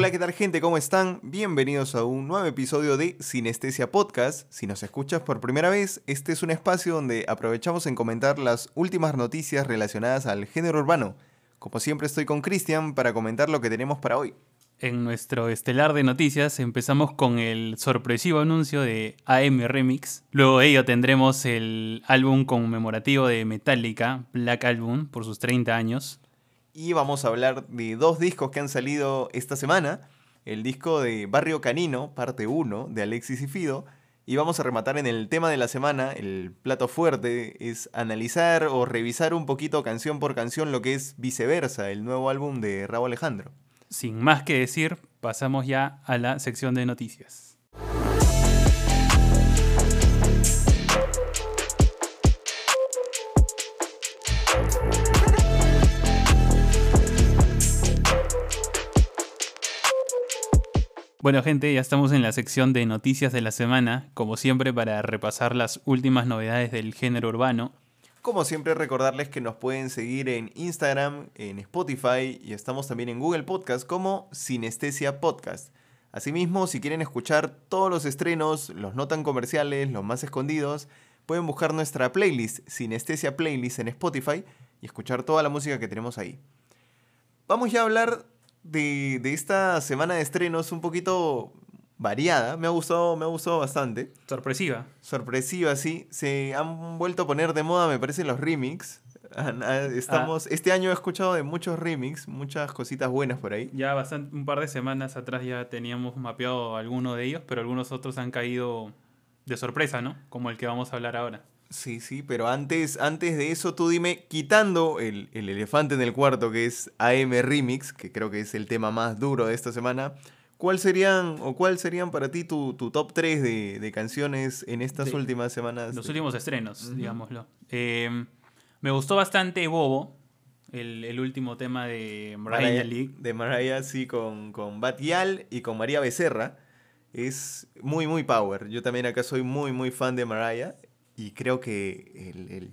Hola, ¿qué tal gente? ¿Cómo están? Bienvenidos a un nuevo episodio de Sinestesia Podcast. Si nos escuchas por primera vez, este es un espacio donde aprovechamos en comentar las últimas noticias relacionadas al género urbano. Como siempre estoy con Cristian para comentar lo que tenemos para hoy. En nuestro estelar de noticias empezamos con el sorpresivo anuncio de AM Remix. Luego de ello tendremos el álbum conmemorativo de Metallica, Black Album, por sus 30 años y vamos a hablar de dos discos que han salido esta semana. El disco de Barrio Canino, parte 1, de Alexis y Fido. Y vamos a rematar en el tema de la semana, el plato fuerte, es analizar o revisar un poquito canción por canción lo que es Viceversa, el nuevo álbum de Raúl Alejandro. Sin más que decir, pasamos ya a la sección de noticias. Bueno gente, ya estamos en la sección de noticias de la semana, como siempre para repasar las últimas novedades del género urbano. Como siempre recordarles que nos pueden seguir en Instagram, en Spotify y estamos también en Google Podcast como Sinestesia Podcast. Asimismo, si quieren escuchar todos los estrenos, los no tan comerciales, los más escondidos, pueden buscar nuestra playlist Sinestesia Playlist en Spotify y escuchar toda la música que tenemos ahí. Vamos ya a hablar de, esta semana de estrenos un poquito variada. Me ha gustado, me ha gustado bastante. Sorpresiva. Sorpresiva, sí. Se han vuelto a poner de moda, me parece, los remix. Estamos, ah. Este año he escuchado de muchos remix, muchas cositas buenas por ahí. Ya bastante, un par de semanas atrás ya teníamos mapeado algunos de ellos, pero algunos otros han caído de sorpresa, ¿no? Como el que vamos a hablar ahora. Sí, sí, pero antes, antes de eso, tú dime, quitando el, elefante en el cuarto, que es AM Remix, que creo que es el tema más duro de esta semana, ¿cuál serían o cuál serían para ti tu, top 3 de, canciones en estas últimas semanas? Los últimos estrenos, digámoslo. Em, me gustó bastante Bobo, el, último tema de Mariah, League. De Mariah, sí, con, con Batial y con María Becerra. Es muy, muy power. Yo también acá soy muy, muy fan de Mariah. Y creo que el,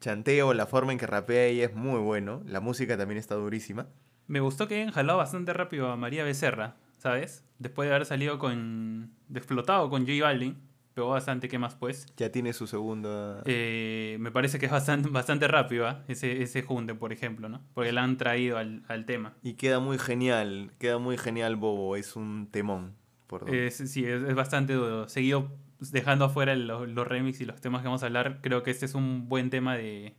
chanteo, la forma en que rapea ella es muy bueno. La música también está durísima. Me gustó que hayan jalado bastante rápido a María Becerra, ¿sabes? Después de haber salido con. de explotado con J Balvin. Pegó bastante, ¿qué más pues? Ya tiene su segunda. Eh, me parece que es bastante, bastante rápido ¿ah? ese, ese junte, por ejemplo, ¿no? Porque la han traído al, tema. Y queda muy genial, queda muy genial Bobo, es un temón. Por sí, es, es bastante duro. Seguido dejando afuera los, los remix y los temas que vamos a hablar, creo que este es un buen tema de,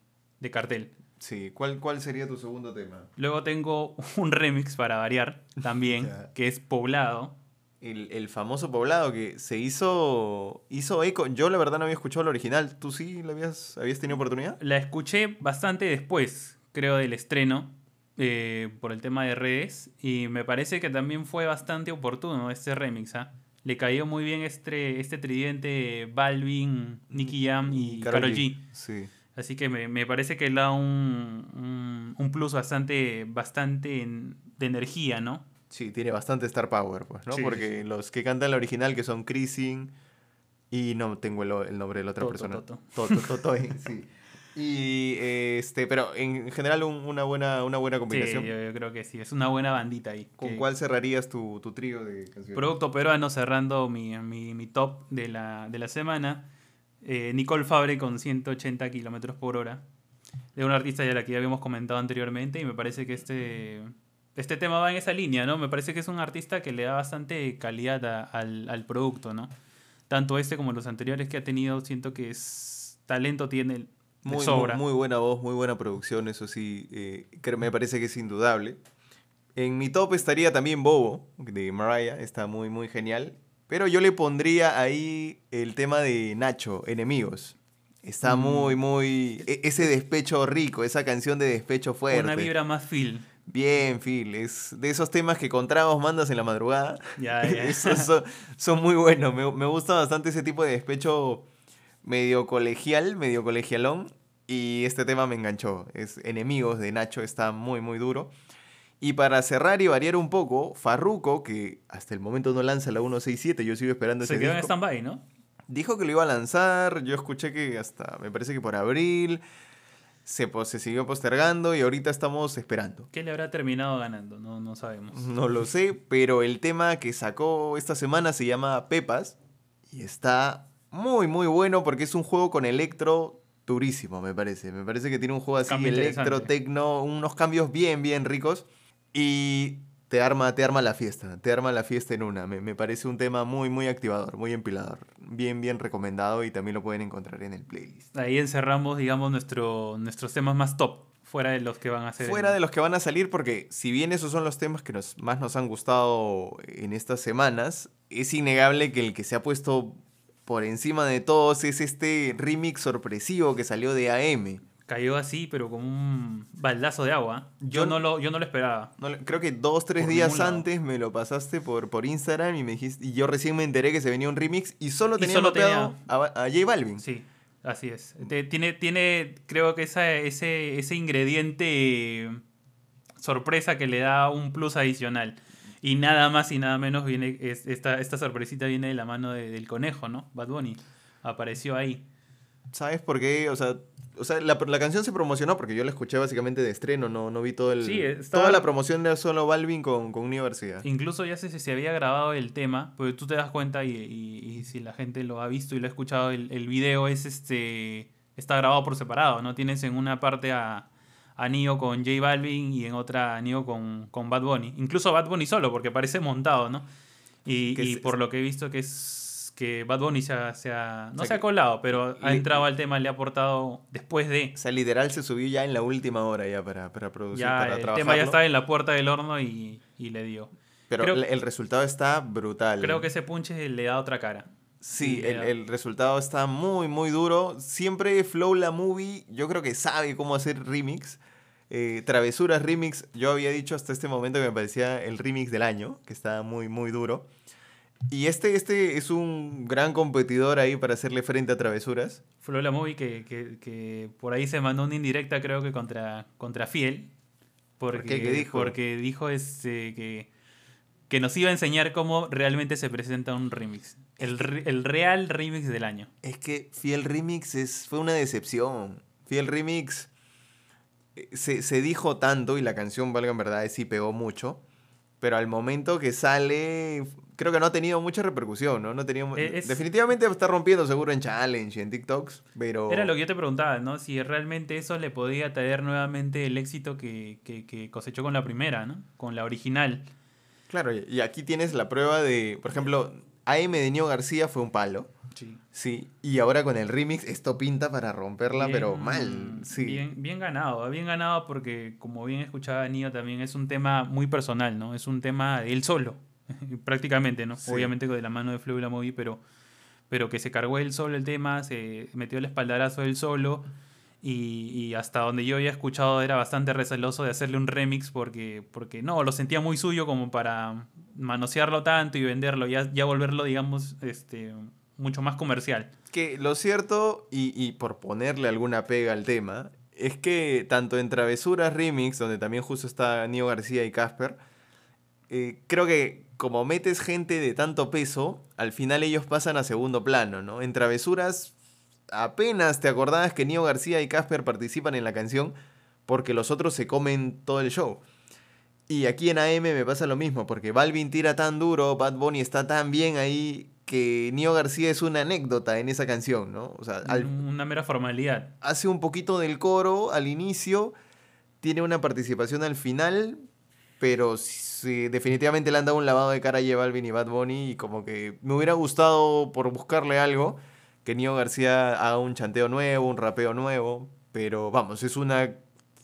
cartel. Sí, ¿Cuál, ¿cuál sería tu segundo tema? Luego tengo un remix para variar también, que es Poblado. El, famoso Poblado que se hizo, hizo eco. Yo la verdad no había escuchado el original. ¿Tú sí la habías, habías tenido oportunidad? La escuché bastante después, creo, del estreno, eh, por el tema de redes. Y me parece que también fue bastante oportuno este remix. ¿ah? le cayó muy bien este, este tridente Balvin, Nicky Jam y Karol G. Sí. Así que me, parece que le da un, un, plus bastante, bastante de energía, ¿no? Sí, tiene bastante star power, pues, ¿no? Porque los que cantan la original, que son Chrising y no tengo el, nombre de la otra persona. Toto. Toto, Toto, sí. Y este, pero en general una buena, una buena combinación. Sí, yo, creo que sí, es una buena bandita ahí. ¿Con cuál cerrarías tu, tu trío de canciones? Producto peruano cerrando mi, mi, top de la, de la semana. Eh, Nicole Fabre con 180 kilómetros por hora. De una artista ya la que ya habíamos comentado anteriormente y me parece que este, este tema va en esa línea, ¿no? Me parece que es un artista que le da bastante calidad al, al producto, ¿no? Tanto este como los anteriores que ha tenido, siento que es talento tiene muy, muy, buena voz, muy buena producción, eso sí, eh, me parece que es indudable. En mi top estaría también Bobo, de Mariah, está muy, muy genial. Pero yo le pondría ahí el tema de Nacho, Enemigos. Está mm. muy, muy... E, ese despecho rico, esa canción de despecho fuerte. Una vibra más Phil. Bien, Phil. Es de esos temas que con tragos mandas en la madrugada. Ya, ya. son, muy buenos. Me, me gusta bastante ese tipo de despecho medio colegial, medio colegialón. Y este tema me enganchó. Es Enemigos de Nacho, está muy, muy duro. Y para cerrar y variar un poco, Farruko, que hasta el momento no lanza la 167, yo sigo esperando Se ese quedó en stand-by, ¿no? Dijo que lo iba a lanzar, yo escuché que hasta, me parece que por abril, se, po- se siguió postergando y ahorita estamos esperando. ¿Qué le habrá terminado ganando? No, no sabemos. No lo sé, pero el tema que sacó esta semana se llama Pepas y está muy muy bueno porque es un juego con electro durísimo, me parece. Me parece que tiene un juego así Cambio electro, tecno, unos cambios bien bien ricos y te arma te arma la fiesta, te arma la fiesta en una. Me, me parece un tema muy muy activador, muy empilador, bien bien recomendado y también lo pueden encontrar en el playlist. Ahí encerramos, digamos, nuestro, nuestros temas más top, fuera de los que van a ser. Fuera de los que van a salir, porque si bien esos son los temas que nos, más nos han gustado en estas semanas, es innegable que el que se ha puesto por encima de todos es este remix sorpresivo que salió de AM. Cayó así, pero como un baldazo de agua. Yo, Yo- no, lo, yo no lo esperaba. No creo que dos, tres Por días antes me lo pasaste por, por Instagram y me dijiste, y yo recién me enteré que se venía un remix y solo Y tenía solo mapeado a, a J Balvin. Sí, así es. Tiene, tiene creo que esa, ese, ese ingrediente sorpresa que le da un plus adicional. Y nada más y nada menos viene, es- esta, esta sorpresita viene de la mano de- del conejo, ¿no? Bad Bunny. Apareció ahí. ¿Sabes por qué? O sea, o sea la, la canción se promocionó porque yo la escuché básicamente de estreno, no, no vi todo el... Sí, estaba- Toda la promoción era solo Balvin con, con García. Incluso ya se, se había grabado el tema, porque tú te das cuenta y, y- y si la gente lo ha visto y lo ha escuchado, el, el video es este está grabado por separado, ¿no? Tienes en una parte a, a Nio con J Balvin y en otra a Nio con, con Bad Bunny. Incluso Bad Bunny solo, porque parece montado, ¿no? Y, y por lo que he visto que es que Bad Bunny se ha, se ha- no O sea se ha colado, pero ha entrado al tema, le ha aportado después de... O sea, literal se subió ya en la última hora ya para, para producir, Ya para el trabajarlo. tema ya estaba en la puerta del horno y, y le dio. Pero creo- el- resultado está brutal. Creo que ese punche le da otra cara. Sí, el, el resultado está muy, muy duro. Siempre Flow La Movie, yo creo que sabe cómo hacer remix. Eh, Travesuras Remix, yo había dicho hasta este momento que me parecía el remix del año, que está muy, muy duro. Y este, este es un gran competidor ahí para hacerle frente a Travesuras. Fue la movie que, que, que por ahí se mandó una indirecta, creo que contra, contra Fiel. Porque, qué? ¿Qué dijo? Porque dijo este, que, que nos iba a enseñar cómo realmente se presenta un remix. El, el real remix del año. Es que Fiel Remix es, fue una decepción. Fiel Remix eh, se, se dijo tanto y la canción, valga en verdad, sí pegó mucho. Pero al momento que sale, creo que no ha tenido mucha repercusión, ¿no? no ha tenido, Eh, es- Definitivamente está rompiendo seguro en Challenge y en TikToks, pero... Era lo que yo te preguntaba, ¿no? Si realmente eso le podía traer nuevamente el éxito que, que- que cosechó con la primera, ¿no? Con la original. Claro, y- aquí tienes la prueba de, por ejemplo, AM de Nio García fue un palo. Sí. Sí, y ahora con el remix esto pinta para romperla, pero mal. Sí. Bien, bien ganado, bien ganado porque como bien escuchaba Nio también es un tema muy personal, ¿no? Es un tema de él solo, prácticamente, ¿no? Sí. Obviamente de la mano de Flow y la Movie, pero, pero que se cargó él solo el tema, se metió el espaldarazo él solo y, y hasta donde yo había escuchado era bastante receloso de hacerle un remix porque, porque no, lo sentía muy suyo como para manosearlo tanto y venderlo, ya, ya volverlo, digamos, este, mucho más comercial. Que lo cierto, y, y por ponerle alguna pega al tema, es que tanto en Travesuras Remix, donde también justo está Nio García y Casper, eh, creo que como metes gente de tanto peso, al final ellos pasan a segundo plano, ¿no? En Travesuras apenas te acordabas que Nio García y Casper participan en la canción porque los otros se comen todo el show. Y aquí en AM me pasa lo mismo, porque Balvin tira tan duro, Bad Bunny está tan bien ahí, que Nio García es una anécdota en esa canción, ¿no? O sea, al- Una mera formalidad. hace un poquito del coro al inicio, tiene una participación al final, pero sí, definitivamente le han dado un lavado de cara a J Balvin y Bad Bunny y como que me hubiera gustado por buscarle algo que Nio García haga un chanteo nuevo, un rapeo nuevo, pero vamos, es una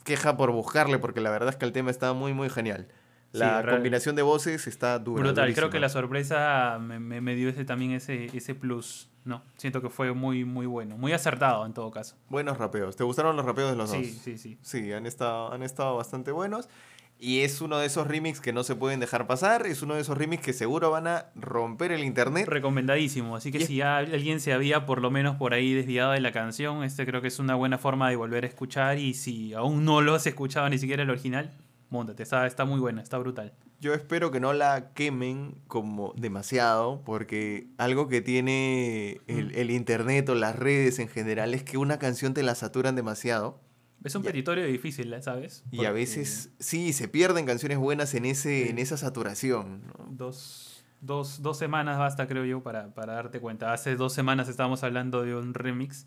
queja por buscarle porque la verdad es que el tema está muy muy genial. La Sí, combinación de voces está dura. Brutal, creo durísima. que la sorpresa me, me- me dio ese, también ese, ese plus. No, siento que fue muy, muy bueno, muy acertado en todo caso. Buenos rapeos. ¿Te gustaron los rapeos de los Sí, dos? sí, sí. Sí, han estado, han estado bastante buenos. Y es uno de esos remix que no se pueden dejar pasar. Es uno de esos remix que seguro van a romper el internet. Recomendadísimo, así que Y si alguien se había por lo menos por ahí desviado de la canción, este creo que es una buena forma de volver a escuchar y si aún no lo has escuchado ni siquiera el original, Móntate, está, está muy buena, está brutal. Yo espero que no la quemen como demasiado, porque algo que tiene el, Mm. el internet o las redes en general es que una canción te la saturan demasiado. Es un Ya. petitorio difícil, ¿sabes? Y a veces, sí, se pierden canciones buenas en, ese, Sí. en esa saturación. ¿no? Dos, dos, dos semanas basta, creo yo, para, para darte cuenta. Hace dos semanas estábamos hablando de un remix,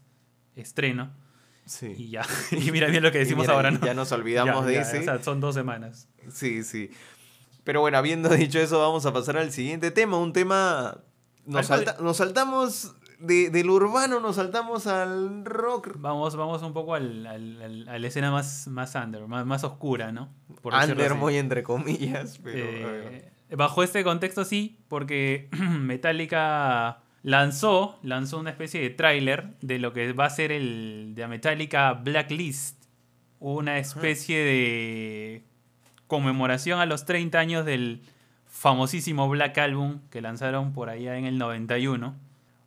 estreno, Sí. y ya. y mira bien lo que decimos mira, ahora, ¿no? Ya nos olvidamos Ya, de ya, ese. O sea, son dos semanas. Sí, sí. Pero bueno, habiendo dicho eso, vamos a pasar al siguiente tema. Un tema. Nos, salta- nos saltamos de- del urbano, nos saltamos al rock. Vamos, vamos un poco al, al- al- a la escena más, más under, más, más oscura, ¿no? Por Under, muy entre comillas. Pero. Eh, bajo este contexto sí, porque Metallica lanzó, lanzó una especie de tráiler de lo que va a ser el de Metallica Blacklist, una especie de conmemoración a los 30 años del famosísimo Black Album que lanzaron por allá en el 91.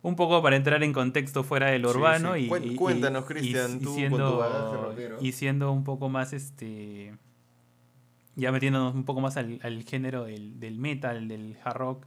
Un poco para entrar en contexto fuera del urbano sí. y, cuéntanos, y- Cristian, con siendo, tu bagaje rockero. y siendo un poco más este ya metiéndonos un poco más al, al género del, del metal, del hard rock,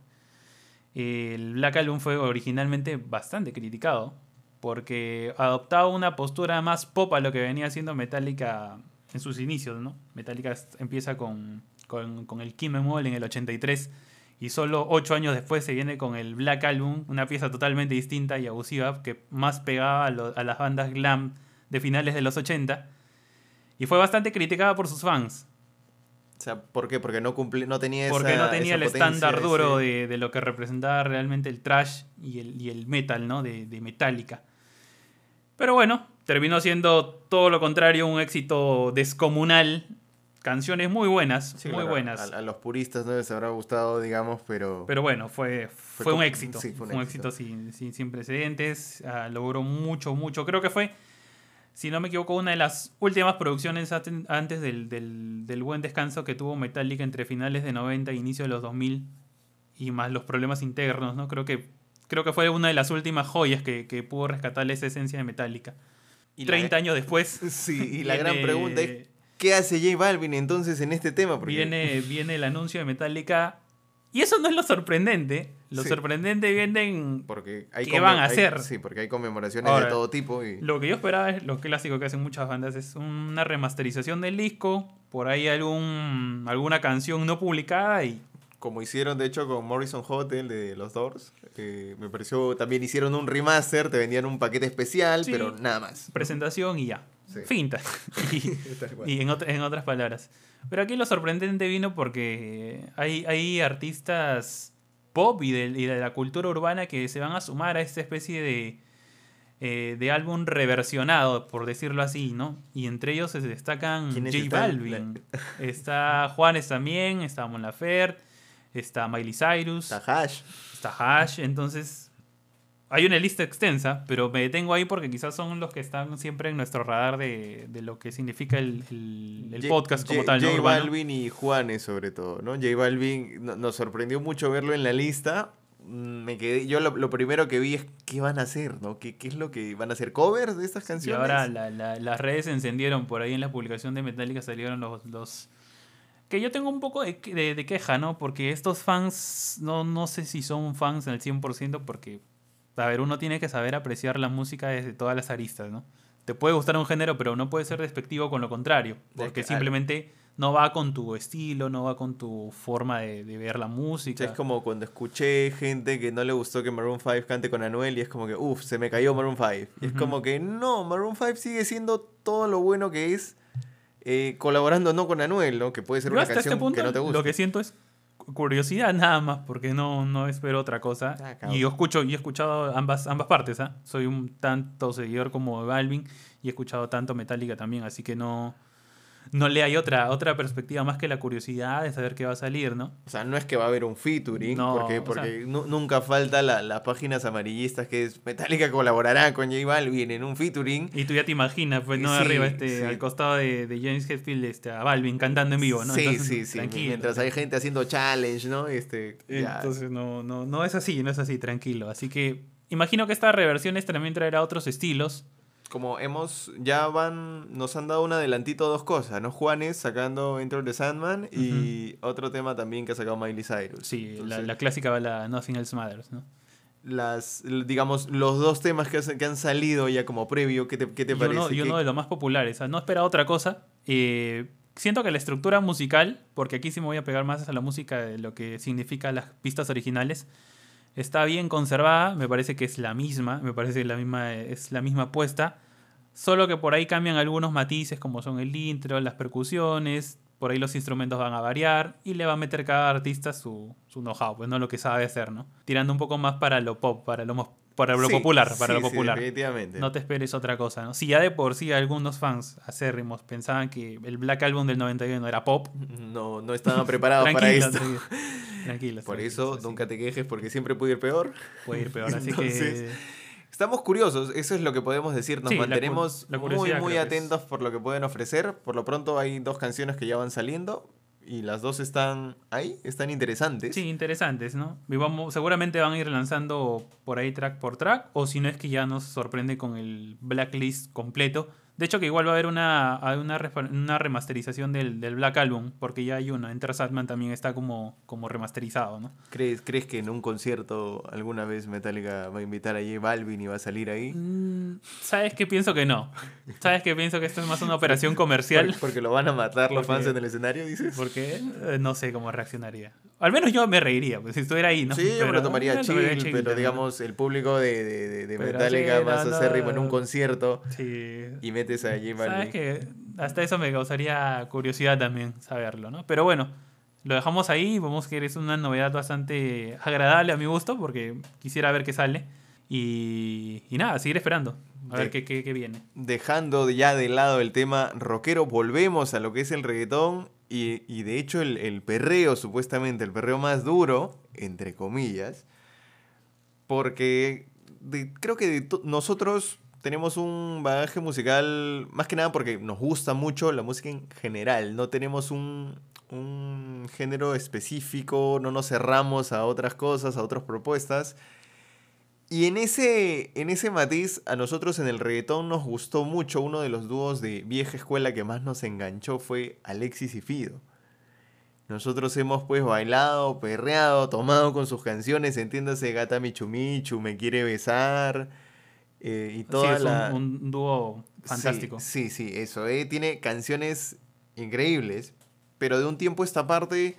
el Black Album fue originalmente bastante criticado porque adoptaba una postura más pop a lo que venía haciendo Metallica en sus inicios, ¿no? Metallica empieza con, con, con el Kim Emol en el 83 y solo ocho años después se viene con el Black Album, una pieza totalmente distinta y abusiva que más pegaba a, lo- a las bandas glam de finales de los 80 y fue bastante criticada por sus fans. O sea, ¿por qué? Porque no, cumple, no tenía Porque esa- no tenía esa el estándar duro ese- de, de lo que representaba realmente el trash y el, y el metal, ¿no? De, de Metallica. Pero bueno, terminó siendo todo lo contrario, un éxito descomunal. Canciones muy buenas, Sí, muy claro, buenas. A, a los puristas no les habrá gustado, digamos, pero. Pero bueno, fue, fue, Fue un éxito. sí, fue un éxito. éxito, sin, sin, sin precedentes. ah, logró mucho, mucho. Creo que fue, si no me equivoco, una de las últimas producciones antes del, del, del buen descanso que tuvo Metallica entre finales de 90 e inicio de los 2000 y más los problemas internos, ¿no? Creo que, creo que fue una de las últimas joyas que, que pudo rescatar esa esencia de Metallica. Y 30 la, años después. Sí, y la gran pregunta es: ¿qué hace J Balvin entonces en este tema? Porque Viene, viene el anuncio de Metallica. Y eso no es lo sorprendente. Lo Sí. sorprendente viene en Porque hay ¿Qué van a hay- hacer? sí, porque hay conmemoraciones Ahora, de todo tipo. Y... Lo que yo esperaba es lo clásico que hacen muchas bandas, es una remasterización del disco, por ahí algún, alguna canción no publicada y Como hicieron de hecho con Morrison Hotel de los Doors. eh, me pareció, también hicieron un remaster, te vendían un paquete especial, Sí. pero nada más. presentación y ya. Sí. Finta. y y en, ot- en otras palabras. Pero aquí lo sorprendente vino porque hay, hay artistas pop y de, y de la cultura urbana que se van a sumar a esta especie de, eh, de álbum reversionado, por decirlo así, ¿no? Y entre ellos se destacan ¿Quiénes J están? Balvin. Está Juanes también, está Mon Laferte, está Miley Cyrus, Tahash. está Hash, entonces hay una lista extensa, pero me detengo ahí porque quizás son los que están siempre en nuestro radar de, de lo que significa el, el- el J- podcast como J- tal, ¿no? J. Balvin y Juanes sobre todo, ¿no? J Balvin no- nos sorprendió mucho verlo en la lista. Mm, Me quedé, yo lo, lo primero que vi es qué van a hacer, ¿no? ¿Qué, qué es lo que van a hacer? ¿Covers de estas Y canciones? ahora la- la- las redes se encendieron por ahí en la publicación de Metallica salieron los... los que yo tengo un poco de, de- de queja, ¿no? Porque estos fans, no, no sé si son fans al 100% porque, a ver, uno tiene que saber apreciar la música desde todas las aristas, ¿no? Te puede gustar un género, pero no puede ser despectivo con lo contrario, porque que- simplemente no va con tu estilo, no va con tu forma de, de ver la O música. sea, es como cuando escuché gente que no le gustó que Maroon 5 cante con Anuel y es como que, uff, se me cayó Maroon 5. Y es como que, no, Maroon 5 sigue siendo todo lo bueno que es eh, colaborando no con Anuel, ¿no? Que puede ser Yo una este canción punto que no te guste. lo que siento es curiosidad nada más, porque no, no espero otra cosa. Ah, y yo escucho, y he escuchado ambas, ambas partes, ¿ah? Soy un tanto seguidor como de Balvin y he escuchado tanto Metallica también, así que no, no le hay otra, otra perspectiva más que la curiosidad de saber qué va a salir, ¿no? O sea, no es que va a haber un featuring, No, porque, o porque nu- nunca falta la- las páginas amarillistas que es Metallica colaborará con J Balvin en un featuring. Y tú ya te imaginas, pues, no Sí, arriba, este, sí. al costado de, de James Hetfield, este, a Balvin cantando en vivo, ¿no? Sí, Entonces, sí, sí. tranquilo. Mientras hay gente haciendo challenge, ¿no? Este, ya. Entonces no, no, no es así, no es así, tranquilo. Así que imagino que estas reversiones también traerá otros estilos. Como hemos, ya van, nos han dado un adelantito dos cosas, ¿no? Juanes sacando Enter the Sandman y otro tema también que ha sacado Miley Cyrus. Sí, la, Entonces, la clásica bala Nothing Else Matters, ¿no? las, digamos, los dos temas que, que han salido ya como previo, ¿qué te, qué te y parece? uno, y ¿Qué- uno de los más populares. o sea, no esperaba otra cosa. Eh, siento que la estructura musical, porque aquí sí me voy a pegar más a la música de lo que significa las pistas originales, está bien conservada. Me parece que es la misma. Me parece que la misma, es la misma puesta. Solo que por ahí cambian algunos matices, como son el intro, las percusiones. Por ahí los instrumentos van a variar y le va a meter cada artista su, su know-how, pues no lo que sabe hacer, ¿no? Tirando un poco más para lo pop, para lo, para lo Sí, popular, para sí, lo sí, popular. definitivamente. No te esperes otra cosa, ¿no? Si ya de por sí algunos fans acérrimos pensaban que el Black Album del 91 era pop, No, no estaban preparados para esto. tranquilos, Por eso, nunca te quejes porque siempre puede ir peor. puede ir peor. Así Entonces, que Estamos curiosos, eso es lo que podemos decir. Nos Sí, la cu- mantenemos la muy, muy atentos por lo que pueden ofrecer. Por lo pronto hay dos canciones que ya van saliendo y las dos están ahí, están interesantes. sí, interesantes, ¿no? Vamos, seguramente van a ir lanzando por ahí track por track, o si no es que ya nos sorprende con el blacklist completo. De hecho, que igual va a haber una, una, remasterización del, del Black Album, porque ya hay una. Enter Sandman también está como, como remasterizado, ¿no? ¿Crees, ¿Crees que en un concierto alguna vez Metallica va a invitar a J Balvin y va a salir ahí? Mm, ¿Sabes qué? Pienso que no. ¿Sabes qué? Pienso que esto es más una operación comercial. Porque, porque lo van a matar los fans en el escenario, dices. Porque eh, no sé cómo reaccionaría. Al menos yo me reiría, pues si estuviera ahí, ¿no? Sí, yo me lo tomaría eh, chill, tomaría chill, pero digamos, el público de, de, de- de Metallica más acérrimo en un concierto Sí. y metes a J ¿Sabes que Hasta eso me causaría curiosidad también saberlo, ¿no? Pero bueno, lo dejamos ahí. Vemos que es una novedad bastante agradable a mi gusto, porque quisiera ver qué sale. Y, y nada, seguir esperando. A ver qué, qué, qué viene. Dejando ya de lado el tema rockero, volvemos a lo que es el reggaetón y, y de hecho el, el perreo, supuestamente, el perreo más duro, entre comillas, porque de- creo que de nosotros tenemos un bagaje musical, más que nada porque nos gusta mucho la música en general, no tenemos un, género específico, no nos cerramos a otras cosas, a otras propuestas. Y en ese, en ese matiz, a nosotros en el reggaetón nos gustó mucho. Uno de los dúos de vieja escuela que más nos enganchó fue Alexis y Fido. Nosotros hemos pues bailado, perreado, tomado con sus canciones, entiéndase Gata Michu Michu, Me Quiere Besar, eh, y toda sí, es un- la... un, dúo Sí, fantástico. Sí, sí, eso. eh, Tiene canciones increíbles, pero de un tiempo a esta parte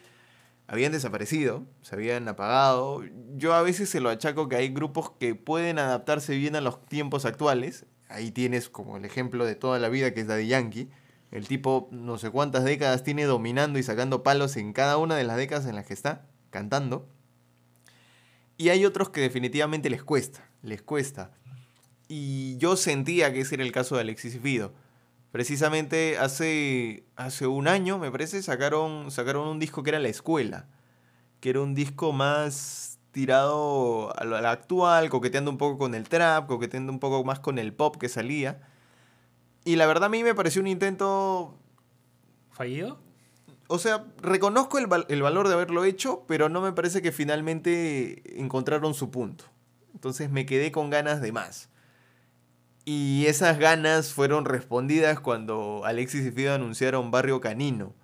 habían desaparecido, se habían apagado. Yo a veces se lo achaco que hay grupos que pueden adaptarse bien a los tiempos actuales. Ahí tienes como el ejemplo de toda la vida que es Daddy Yankee. El tipo no sé cuántas décadas tiene dominando y sacando palos en cada una de las décadas en las que está cantando. Y hay otros que definitivamente les cuesta, les cuesta. Y yo sentía que ese era el caso de Alexis y Fido. Precisamente hace, hace un año, me parece, sacaron, sacaron un disco que era La Escuela, que era un disco más tirado a lo a lo actual, coqueteando un poco con el trap, coqueteando un poco más con el pop que salía. Y la verdad a mí me pareció un intento ¿Fallido? o sea, reconozco el, val- el valor de haberlo hecho, pero no me parece que finalmente encontraron su punto. Entonces me quedé con ganas de más. Y esas ganas fueron respondidas cuando Alexis y Fido anunciaron Barrio Canino,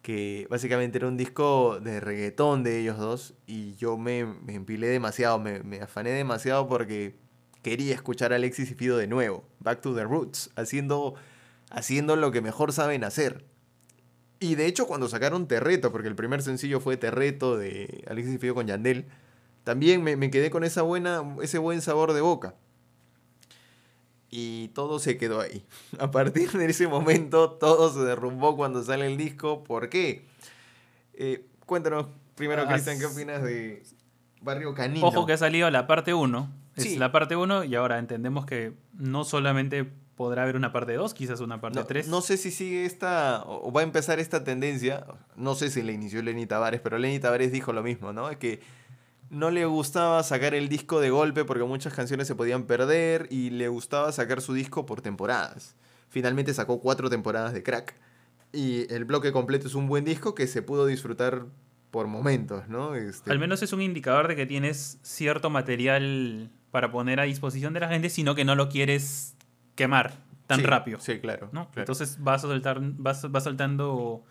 que básicamente era un disco de reggaetón de ellos dos, y yo me, empilé demasiado, me, me afané demasiado porque quería escuchar a Alexis y Fido de nuevo, Back to the Roots, haciendo, haciendo lo que mejor saben hacer. Y de hecho, cuando sacaron Terreto, porque el primer sencillo fue Terreto de Alexis y Fido con Yandel, también me, me quedé con esa buena, ese buen sabor de boca. Y todo se quedó ahí. A partir de ese momento, todo se derrumbó cuando sale el disco. ¿Por qué? Eh, cuéntanos primero, Ah, Cristian, ¿qué opinas de Barrio Canino? Ojo que ha salido la parte 1. Es Sí. la parte 1 y ahora entendemos que no solamente podrá haber una parte 2, quizás una parte No, 3. no sé si sigue esta, o o va a empezar esta tendencia, no sé si la inició Lenny Tavares, pero Lenny Tavares dijo lo mismo, ¿no? Es que no le gustaba sacar el disco de golpe porque muchas canciones se podían perder y le gustaba sacar su disco por temporadas. Finalmente sacó cuatro temporadas de crack y el bloque completo es un buen disco que se pudo disfrutar por momentos, ¿no? Este, Al menos es un indicador de que tienes cierto material para poner a disposición de la gente, sino que no lo quieres quemar tan Sí, rápido. Sí, claro. ¿no? claro. Entonces vas a soltar, vas, vas saltando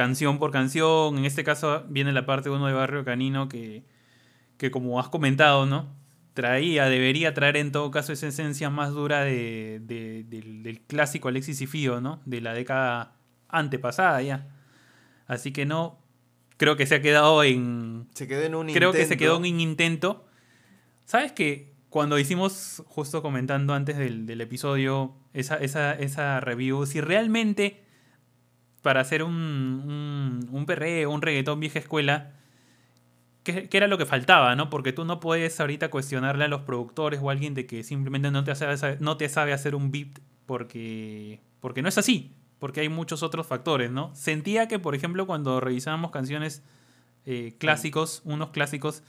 canción por canción. En este caso viene la parte 1 de Barrio Canino que, que como has comentado, ¿no? Traía, debería traer en todo caso esa esencia más dura de, de- del, del clásico Alexis y Fido, ¿no? De la década antepasada ya. Así que no, creo que se ha quedado en, se quedó en un creo que se intento. quedó en un intento. ¿Sabes que cuando hicimos, justo comentando antes del, del episodio, esa, esa, esa review, si realmente para hacer un, un, un perreo, un reggaetón vieja escuela, ¿qué, qué era lo que faltaba? ¿no? Porque tú no puedes ahorita cuestionarle a los productores o a alguien de que simplemente no te sabe, no te sabe hacer un beat porque, porque no es así, porque hay muchos otros factores, ¿no? Sentía que, por ejemplo, cuando revisábamos canciones eh, clásicos, unos clásicos,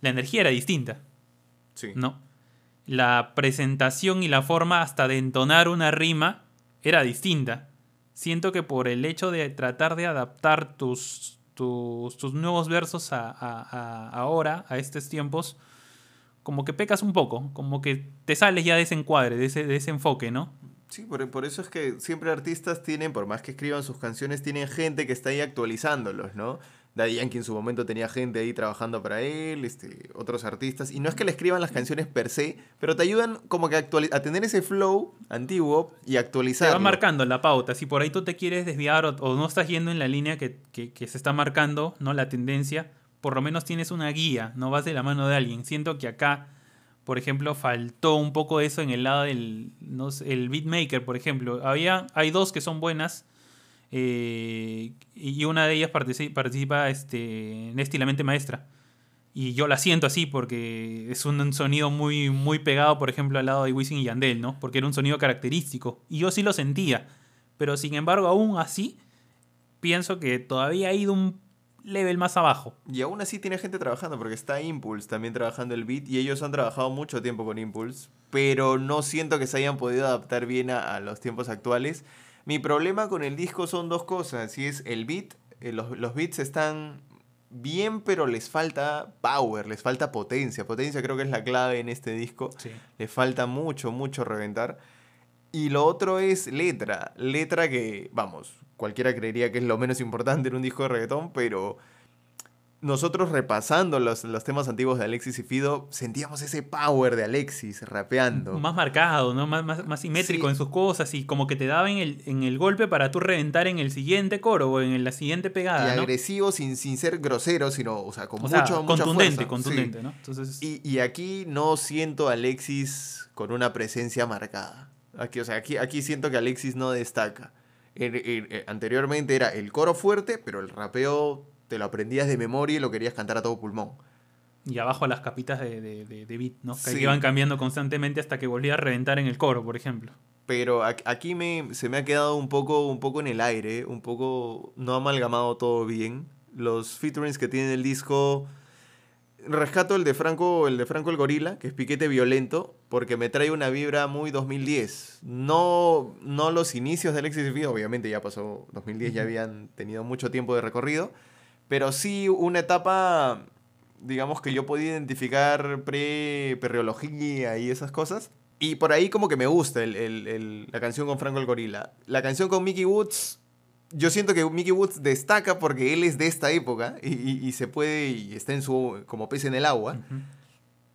la energía era distinta, Sí. ¿no? La presentación y la forma hasta de entonar una rima era distinta. Siento que por el hecho de tratar de adaptar tus, tus, tus nuevos versos a, a- a- ahora, a estos tiempos, como que pecas un poco, como que te sales ya de ese encuadre, de ese, de ese enfoque, ¿no? Sí, por, por eso es que siempre artistas tienen, por más que escriban sus canciones, tienen gente que está ahí actualizándolos, ¿no? Daddy Yankee en su momento tenía gente ahí trabajando para él, este, otros artistas. Y no es que le escriban las canciones per se, pero te ayudan como que a, tener ese flow antiguo y Te actualizarlo. va marcando la pauta. Si por ahí tú te quieres desviar o, no estás yendo en la línea que, que- que se está marcando, ¿no? La tendencia, por lo menos tienes una guía, no vas de la mano de alguien. Siento que acá, por ejemplo, faltó un poco eso en el lado del no sé, el beatmaker, por ejemplo. Había, hay dos que son buenas. Eh, y una de ellas partici- participa este, la maestra. Y yo la siento así porque es un, un sonido muy, muy pegado, por ejemplo, al lado de Wisin y Yandel, ¿no? Porque era un sonido característico. Y yo sí lo sentía. Pero sin embargo, aún así, pienso que todavía ha ido un level más abajo. Y aún así tiene gente trabajando, porque está Impulse también trabajando el beat, y ellos han trabajado mucho tiempo con Impulse, pero no siento que se hayan podido adaptar bien a, a los tiempos actuales. Mi problema con el disco son dos cosas, y es el beat, eh, los, los beats están bien, pero les falta power, les falta potencia. Potencia creo que es la clave en este disco. Le falta mucho, mucho reventar. Y lo otro es letra. Letra que, vamos, cualquiera creería que es lo menos importante en un disco de reggaetón, pero nosotros repasando los, los temas antiguos de Alexis y Fido, sentíamos ese power de Alexis rapeando. Más marcado, ¿no? Más, más, más simétrico Sí. en sus cosas y como que te daba en el, en el golpe para tú reventar en el siguiente coro o en la siguiente y pegada, ¿no? agresivo sin, sin ser grosero, sino, o sea, con O sea, mucho, mucha contundente, fuerza. contundente, Sí. ¿no? Entonces, Y, y aquí no siento a Alexis con una presencia marcada. Aquí, o sea, aquí, aquí siento que Alexis no destaca. En- en- eh, anteriormente era el coro fuerte, pero el rapeo te lo aprendías de memoria y lo querías cantar a todo pulmón. y abajo las capitas de, de, de- de beat, ¿no? Que iban cambiando constantemente hasta que volvía a reventar en el coro, por ejemplo. Pero aquí me, se me ha quedado un poco, un poco en el aire, un poco no amalgamado todo bien. Los featurings que tiene el disco. Rescato el de Franco, el de Franco el Gorila, que es piquete violento, porque me trae una vibra muy 2010. No, no los inicios de Alexis Fido, obviamente ya pasó 2010, ya habían tenido mucho tiempo de recorrido, pero sí una etapa, digamos que yo podía identificar pre-perreología y esas cosas. Y por ahí como que me gusta el- el- el- la canción con Franco el Gorila. La canción con Mickey Woods, yo siento que Mickey Woods destaca porque él es de esta época y, y- y se puede y está en su como pez en el agua.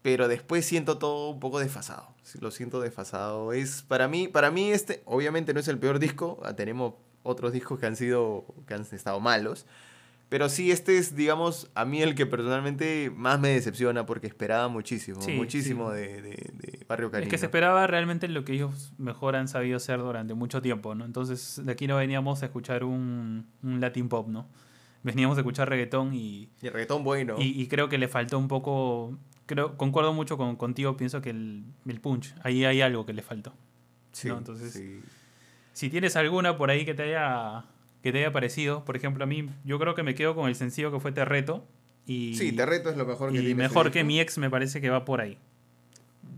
Pero después siento todo un poco desfasado. Lo siento desfasado. Es para mí, para mí este, obviamente no es el peor disco. Tenemos otros discos que han sido, que han estado malos. Pero sí, este es, digamos, a mí el que personalmente más me decepciona porque esperaba muchísimo, Sí, muchísimo sí. De, de- de Barrio Es Canino. que se esperaba realmente lo que ellos mejor han sabido hacer durante mucho tiempo, ¿no? Entonces, de aquí no veníamos a escuchar un, un Latin pop, ¿no? Veníamos a escuchar reggaetón y, Y reggaetón bueno. y, y creo que le faltó un poco. Creo, concuerdo mucho con, contigo, pienso que el, el punch, ahí hay algo que le faltó. sí, ¿no? Entonces- sí. Si tienes alguna por ahí que te haya que te haya parecido, por ejemplo, a mí yo creo que me quedo con el sencillo que fue Te Reto y Sí, Te Reto es lo mejor que y tiene mejor que disco. mi ex me parece que va por ahí.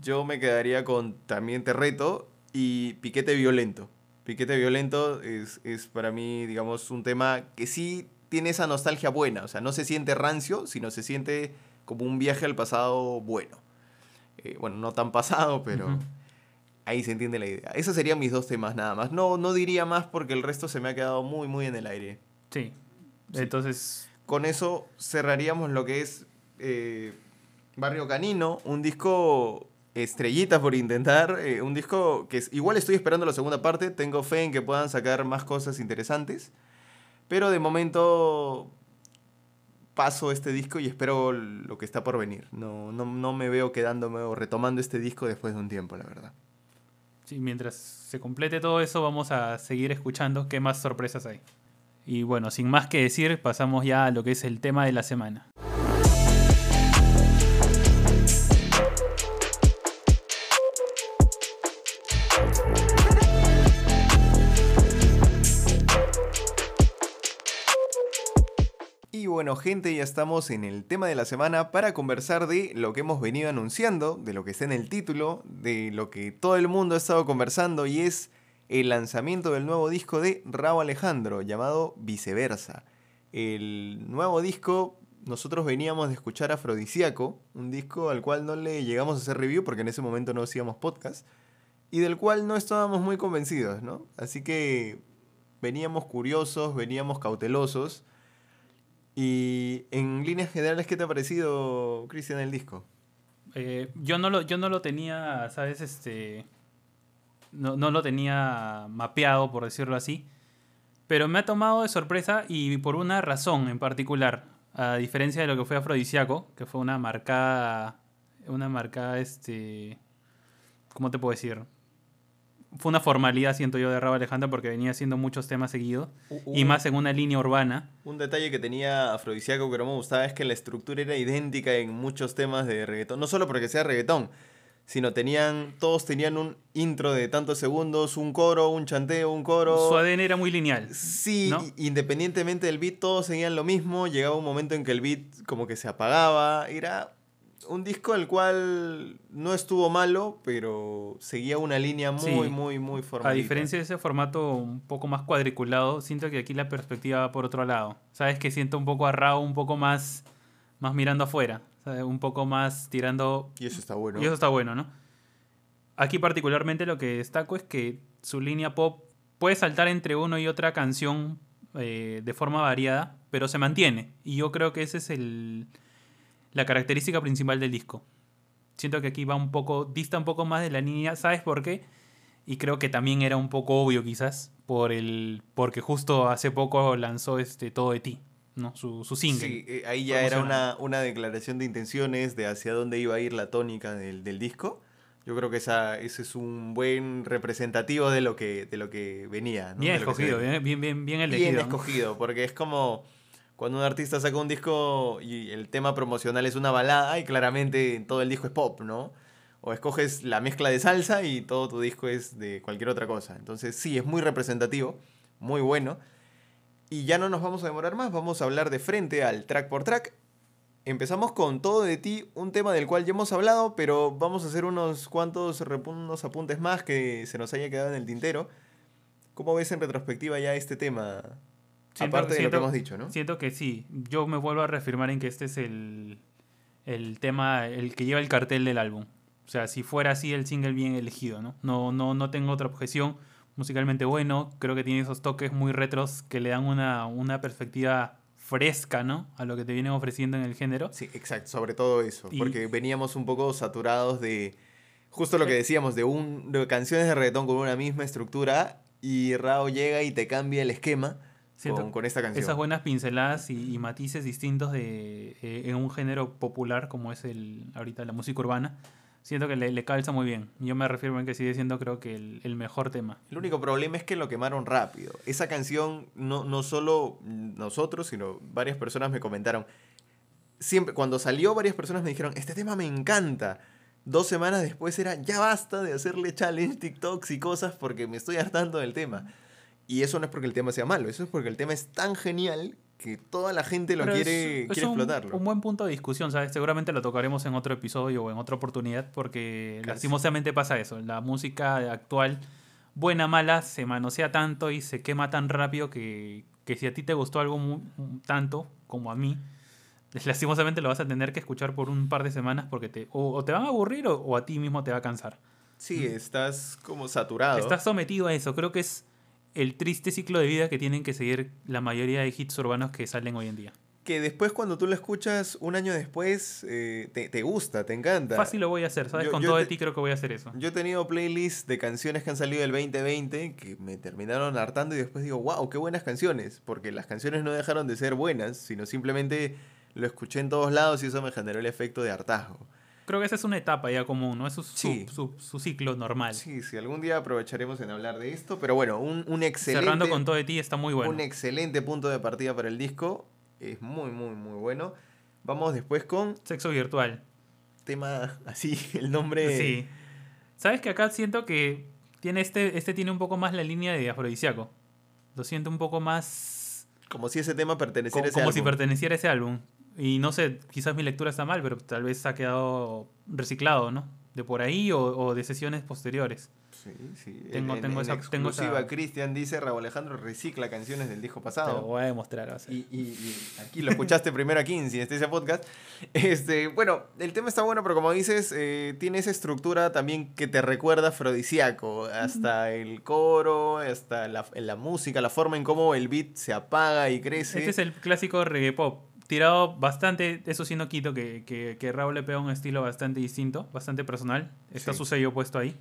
Yo me quedaría con también Te Reto y Piquete Violento. Piquete Violento es, es para mí, digamos, un tema que sí tiene esa nostalgia buena. O sea, no se siente rancio, sino se siente como un viaje al pasado bueno. Eh, bueno, no tan pasado, pero. Ahí se entiende la idea. Esos serían mis dos temas nada más. No, no diría más porque el resto se me ha quedado muy, muy en el aire. Sí. Entonces. Con eso cerraríamos lo que es eh, Barrio Canino, un disco estrellita por intentar, eh, un disco que igual estoy esperando la segunda parte, tengo fe en que puedan sacar más cosas interesantes, pero de momento paso este disco y espero lo que está por venir. No, no, no me veo quedándome o retomando este disco después de un tiempo, la verdad. Sí, mientras se complete todo eso, vamos a seguir escuchando qué más sorpresas hay. Y bueno, sin más que decir, pasamos ya a lo que es el tema de la semana. Bueno, gente, ya estamos en el tema de la semana para conversar de lo que hemos venido anunciando, de lo que está en el título, de lo que todo el mundo ha estado conversando y es el lanzamiento del nuevo disco de Raúl Alejandro llamado Viceversa. El nuevo disco, nosotros veníamos de escuchar Afrodisíaco, un disco al cual no le llegamos a hacer review porque en ese momento no hacíamos podcast y del cual no estábamos muy convencidos, ¿no? Así que veníamos curiosos, veníamos cautelosos. Y en líneas generales, ¿qué te ha parecido, Cristian, el disco? Eh, yo, no lo, yo no lo tenía, ¿sabes? Este, no, no lo tenía mapeado, por decirlo así. Pero me ha tomado de sorpresa y por una razón en particular. A diferencia de lo que fue Afrodisiaco, que fue una marcada. Una marcada, este. ¿Cómo te puedo decir? Fue una formalidad, siento yo, de Rabo Alejandro porque venía haciendo muchos temas seguidos. y más en una línea urbana. Un detalle que tenía Afrodisiaco que no me gustaba es que la estructura era idéntica en muchos temas de reggaetón. No solo porque sea reggaetón, sino tenían, todos tenían un intro de tantos segundos, un coro, un chanteo, un coro. Su ADN era muy lineal. Sí, independientemente del beat, todos seguían lo mismo. Llegaba un momento en que el beat como que se apagaba. Era un disco el cual no estuvo malo, pero seguía una línea muy, muy, muy formal. A diferencia de ese formato un poco más cuadriculado, siento que aquí la perspectiva va por otro lado. Sabes que siento un poco a un poco más, más mirando afuera un poco más tirando... Y eso está bueno. Y eso está bueno, ¿no? Aquí particularmente lo que destaco es que su línea pop puede saltar entre uno y otra canción eh, de forma variada, pero se mantiene. Y yo creo que esa es el, la característica principal del disco. Siento que aquí va un poco, dista un poco más de la línea, ¿sabes por qué? Y creo que también era un poco obvio quizás, por el, porque justo hace poco lanzó este Todo de ti. ¿no? Su, su single. Sí, eh, ahí ya era una, una, declaración de intenciones de hacia dónde iba a ir la tónica del, del disco. Yo creo que esa, ese es un buen representativo de lo que, de lo que venía. Bien escogido, bien, bien, bien, elegido. Bien escogido, porque es como cuando un artista saca un disco y el tema promocional es una balada y claramente todo el disco es pop, ¿no? O escoges la mezcla de salsa y todo tu disco es de cualquier otra cosa. Entonces sí, es muy representativo, muy bueno. Y ya no nos vamos a demorar más, vamos a hablar de frente al track por track. Empezamos con Todo de ti, un tema del cual ya hemos hablado, pero vamos a hacer unos cuantos unos apuntes más que se nos haya quedado en el tintero. ¿Cómo ves en retrospectiva ya este tema? Aparte de lo que hemos dicho, ¿no? Siento que sí. Yo me vuelvo a reafirmar en que este es el, el tema, el que lleva el cartel del álbum. O sea, si fuera así el single bien elegido, ¿no? No, no, no tengo otra objeción musicalmente bueno, creo que tiene esos toques muy retros que le dan una, una perspectiva fresca, ¿no? A lo que te vienen ofreciendo en el género. Sí, exacto, sobre todo eso, porque veníamos un poco saturados de justo lo que decíamos, de, un, de canciones de reggaetón con una misma estructura y Rao llega y te cambia el esquema. Con, con, esta canción. Esas buenas pinceladas y, matices distintos de, eh, en un género popular como es el ahorita la música urbana siento que le, calza muy bien. Yo me refiero en que sigue siendo creo que el, mejor tema. El único problema es que lo quemaron rápido. Esa canción, no, no solo nosotros, sino varias personas me comentaron. Siempre, cuando salió, varias personas me dijeron, este tema me encanta. Dos semanas después era, ya basta de hacerle challenge, TikToks y cosas porque me estoy hartando del tema. Y eso no es porque el tema sea malo, eso es porque el tema es tan genial que toda la gente lo quiere, quiere explotarlo. Un buen punto de discusión, ¿sabes? Seguramente lo tocaremos en otro episodio o en otra oportunidad porque lastimosamente pasa eso. La música actual, buena mala, se manosea tanto y se quema tan rápido que, que si a ti te gustó algo tanto como a mí, lastimosamente lo vas a tener que escuchar por un par de semanas porque te, o, te van a aburrir o, a ti mismo te va a cansar. Sí, estás como saturado. Estás sometido a eso. Creo que es el triste ciclo de vida que tienen que seguir la mayoría de hits urbanos que salen hoy en día. Que después cuando tú lo escuchas un año después, eh, te, te gusta, te encanta. Fácil lo voy a hacer, ¿sabes? Yo- Con yo todo de ti creo que voy a hacer eso. Yo he tenido playlists de canciones que han salido del 2020 que me terminaron hartando y después digo, wow, qué buenas canciones. Porque las canciones no dejaron de ser buenas, sino simplemente lo escuché en todos lados y eso me generó el efecto de hartazgo. Creo que esa es una etapa ya común, ¿no? Es su, su- Sí. su- su ciclo normal. Sí, sí, algún día aprovecharemos en hablar de esto, pero bueno, un, un excelente... Cerrando con todo de ti está muy bueno. Un excelente punto de partida para el disco. Es muy, muy, muy bueno. Vamos después con Sexo virtual. tema así, el nombre... Sí. ¿Sabes que acá siento que tiene este, este tiene un poco más la línea de afrodisíaco? Lo siento un poco más Como si ese tema perteneciera como, a ese como si perteneciera a ese álbum. Y no sé, quizás mi lectura está mal, pero tal vez ha quedado reciclado, ¿no? De por ahí o, o de sesiones posteriores. Sí, sí. Tengo- en, tengo en esa- tengo esa- exclusiva, Cristian dice, Raúl Alejandro recicla canciones del disco Te lo pasado. voy a demostrar. va a ser. Y, y- y aquí lo escuchaste primero aquí en Sinestesia Podcast. Este, bueno, el tema está bueno, pero como dices, eh, tiene esa estructura también que te recuerda afrodisíaco. Hasta el coro, hasta la, la música, la forma en cómo el beat se apaga y crece. Este es el clásico reggae pop. Tirado bastante, eso sí no quito, que, que, que Raúl le pega un estilo bastante distinto, bastante personal. Está Sí. su sello puesto ahí.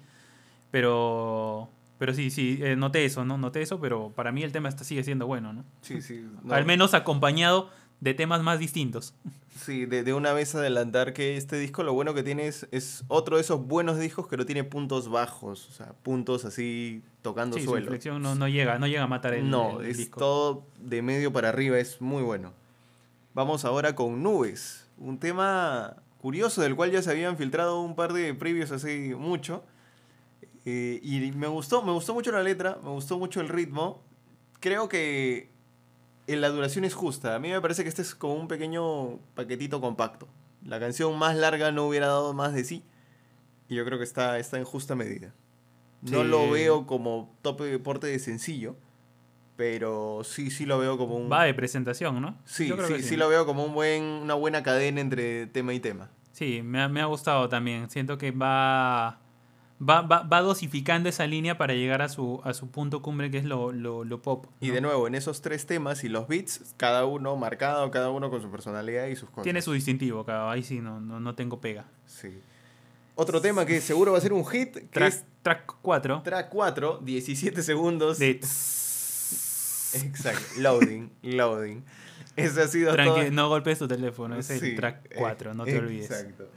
Pero, pero sí, sí, eh, noté eso, ¿no? Noté eso, pero para mí el tema está, sigue siendo bueno, ¿no? Sí, sí. no. Al menos acompañado de temas más distintos. Sí, de, de una vez adelantar que este disco lo bueno que tiene es, es otro de esos buenos discos que no tiene puntos bajos, o sea, puntos así tocando Sí, su suelo. inflexión no, no llega, no llega a matar el, no, el es disco. todo de medio para arriba, es muy bueno. Vamos ahora con Nubes, un tema curioso del cual ya se habían filtrado un par de previos hace mucho. Eh, y me gustó, me gustó mucho la letra, me gustó mucho el ritmo. Creo que eh, la duración es justa. A mí me parece que este es como un pequeño paquetito compacto. La canción más larga no hubiera dado más de sí. Y yo creo que está, está en justa medida. No Sí. lo veo como tope de porte de sencillo, pero sí, sí lo veo como un... Va de presentación, ¿no? Sí, sí, sí lo veo como un buen, una buena cadena entre tema y tema. Sí, me ha, me ha gustado también. Siento que va, va, va, va dosificando esa línea para llegar a su, a su punto cumbre, que es lo, lo, lo pop. Y de nuevo, en esos tres temas y los beats, cada uno marcado, cada uno con su personalidad y sus cosas. Tiene su distintivo, cada ahí sí no, no, no tengo pega. Sí. Otro tema que seguro va a ser un hit, que Track, es track 4 track 4, 17 segundos. de... Exacto, loading, loading. Ese ha sido Tranqui, todo- no golpes tu teléfono, es Sí, el track eh, 4, no te olvides. Exacto.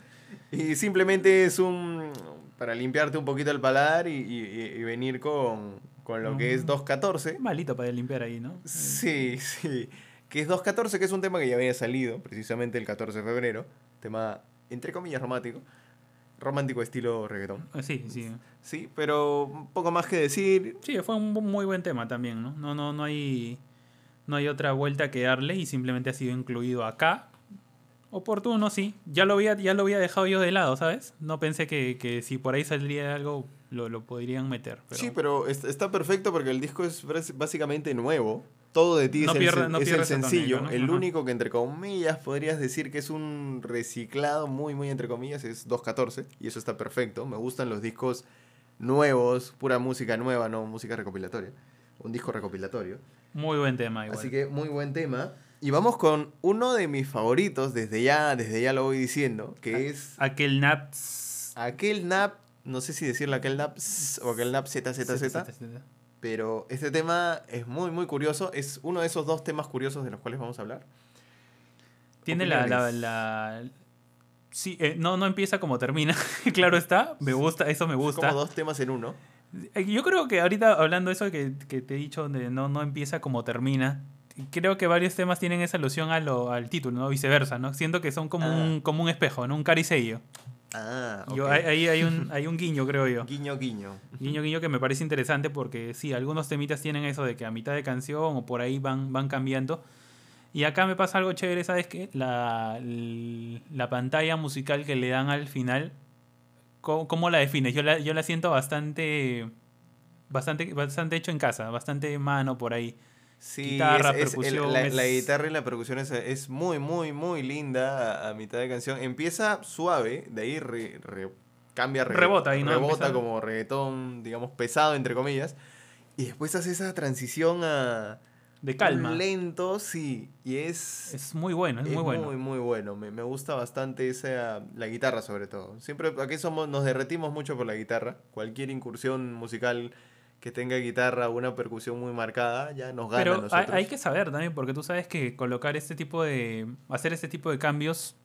Y simplemente es un. para limpiarte un poquito el paladar y, y- y venir con, con lo que es Mm. 2.14. Malito para limpiar ahí, ¿no? Sí, sí. Que es 2.14, que es un tema que ya había salido precisamente el 14 de febrero. Tema, entre comillas, romántico. Romántico estilo reggaetón. Eh, Sí, sí. Sí, pero poco más que decir. Sí, fue un muy buen tema también, ¿no? No, no, no hay. No hay otra vuelta que darle y simplemente ha sido incluido acá. Oportuno, sí. Ya lo había, ya lo había dejado yo de lado, ¿sabes? No pensé que, que si por ahí saldría algo, lo, lo podrían meter. Pero Sí, pero es- está perfecto porque el disco es básicamente nuevo. Todo de ti No es, pierde- el, no es sencillo. El único que, entre comillas, podrías decir que es un reciclado muy, muy entre comillas, es 2.14. Y eso está perfecto. Me gustan los discos nuevos, pura música nueva, no música recopilatoria. Un disco recopilatorio. Muy buen tema, igual. Así que muy buen tema. Y vamos con uno de mis favoritos, desde ya, desde ya lo voy diciendo, que es Aquel Naps. aquel nap, no sé si decirle aquel nap s- o aquel nap ZZZ. Pero este tema es muy, muy curioso. Es uno de esos dos temas curiosos de los cuales vamos a hablar. Tiene la, la, la- Sí, eh, no, no empieza como termina. claro está. Me gusta, eso me gusta. Como dos temas en uno. Eh, Yo creo que ahorita hablando de eso que, que te he dicho, de no, no empieza como termina, creo que varios temas tienen esa alusión a lo, al título, ¿no? Viceversa, ¿no? Siento que son como, Ah. un, como un espejo, ¿no? Un caricello. Ah, ok. Yo, ahí ahí hay un, hay un guiño, creo yo. Guiño, guiño. Guiño, guiño que me parece interesante porque sí, algunos temitas tienen eso de que a mitad de canción o por ahí van, van cambiando. Y acá me pasa algo chévere, ¿sabes qué? La, la pantalla musical que le dan al final, ¿cómo, cómo la defines? Yo la, yo la siento bastante, bastante, bastante hecho en casa, bastante mano por ahí. Sí, Guitarra, es- es- el- percusión, la, es- la guitarra y la percusión es, muy, muy, muy linda a, a mitad de canción. Empieza suave, de ahí re- re- cambia Rebota ahí, ¿no? rebota como reggaetón, digamos, pesado, entre comillas. Y después hace esa transición a... De calma. lento, sí. Y es... Es muy bueno, es, muy bueno. Muy, muy bueno. Me, me gusta bastante esa, la guitarra sobre todo. Siempre aquí somos, nos derretimos mucho por la guitarra. Cualquier incursión musical que tenga guitarra o una percusión muy marcada ya nos gana a Pero hay, nosotros. hay que saber también, porque tú sabes que colocar este tipo de. hacer este tipo de cambios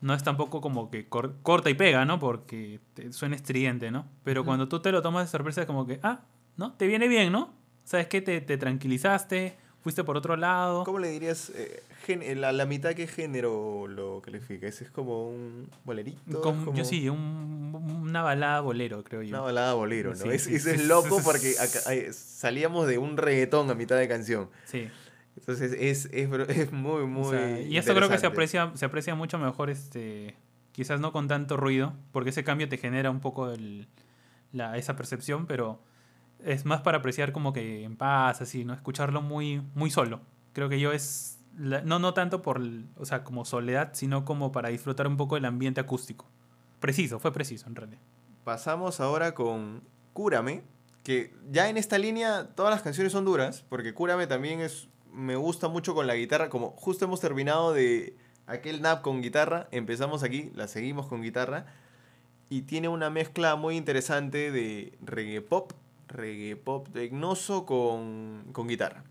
no es tampoco como que cor- corta y pega, ¿no? Porque te suena estridente, ¿no? Pero cuando tú te lo tomas de sorpresa, es como que, ah, ¿no? Te viene bien, ¿no? ¿Sabes qué? Te, te tranquilizaste, fuiste por otro lado. ¿Cómo le dirías? eh, gen- la, la mitad, ¿qué género lo califica? ¿Ese es como un bolerito? Con- ¿Es como Yo sí, un- una balada bolero, creo yo. Una balada bolero, ¿no? Sí, es, sí, eso sí, es sí, loco porque acá- ay, salíamos de un reggaetón a mitad de canción. Sí. Entonces es, es, es muy, muy. O sea, y esto creo que se aprecia, se aprecia mucho mejor, este, quizás no con tanto ruido, porque ese cambio te genera un poco el- la, esa percepción, pero es más para apreciar como que en paz, así, ¿no? Escucharlo muy, muy solo. Creo que yo es, no, no tanto por, o sea, como soledad, sino como para disfrutar un poco del ambiente acústico. Preciso, fue preciso en realidad. Pasamos ahora con Cúrame, que ya en esta línea todas las canciones son duras, porque Cúrame también es me gusta mucho con la guitarra, como justo hemos terminado de aquel nap con guitarra, empezamos aquí, la seguimos con guitarra y tiene una mezcla muy interesante de reggae pop, reggae pop tecnoso con, con guitarra.